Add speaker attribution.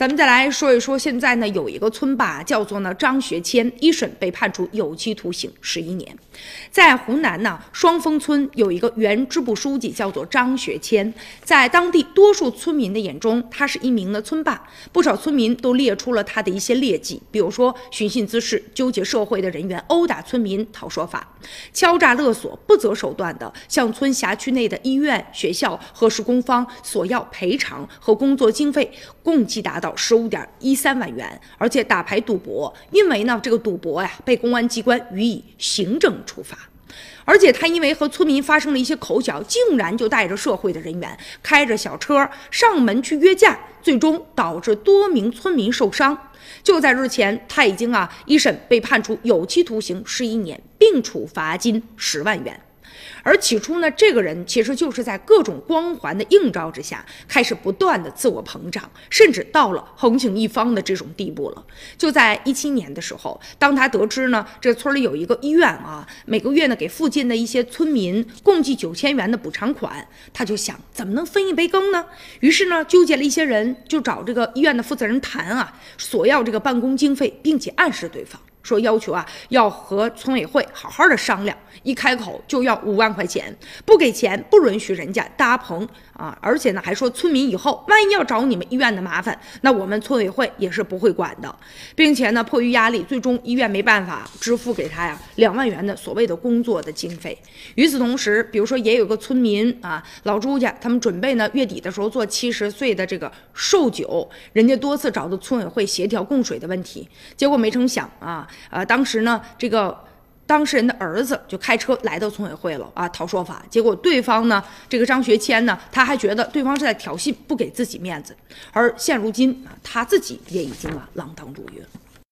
Speaker 1: 咱们再来说一说，现在呢有一个村霸叫做呢张学谦，一审被判处有期徒刑十一年。在湖南呢双峰村有一个原支部书记叫做张学谦，在当地多数村民的眼中，他是一名的村霸。不少村民都列出了他的一些劣迹，比如说寻衅滋事、纠结社会的人员、殴打村民、讨说法、敲诈勒索、不择手段的向村辖区内的医院、学校和施工方索要赔偿和工作经费，共计达到十五点一三万元。而且打牌赌博，因为呢这个赌博呀，被公安机关予以行政处罚。而且他因为和村民发生了一些口角，竟然就带着社会的人员开着小车上门去约架，最终导致多名村民受伤。就在日前，他已经啊一审被判处有期徒刑十一年，并处罚金十万元。而起初呢，这个人其实就是在各种光环的映照之下，开始不断的自我膨胀，甚至到了横行一方的这种地步了。就在一七年的时候，当他得知呢，这村里有一个医院啊，每个月呢给附近的一些村民共计九千元的补偿款，他就想怎么能分一杯羹呢？于是呢，纠结了一些人，就找这个医院的负责人谈啊，索要这个办公经费，并且暗示对方。说要求啊，要和村委会好好的商量，一开口就要五万块钱，不给钱不允许人家搭棚啊！而且呢，还说村民以后万一要找你们医院的麻烦，那我们村委会也是不会管的，并且呢，迫于压力，最终医院没办法支付给他呀两万元的所谓的工作的经费。与此同时，比如说也有个村民啊，老朱家他们准备呢月底的时候做七十岁的这个寿酒，人家多次找到村委会协调供水的问题，结果没成想啊。呃，当时呢，这个当事人的儿子就开车来到村委会了啊，讨说法。结果对方呢，这个张学谦呢，他还觉得对方是在挑衅，不给自己面子。而现如今啊，他自己也已经啊锒铛入狱了。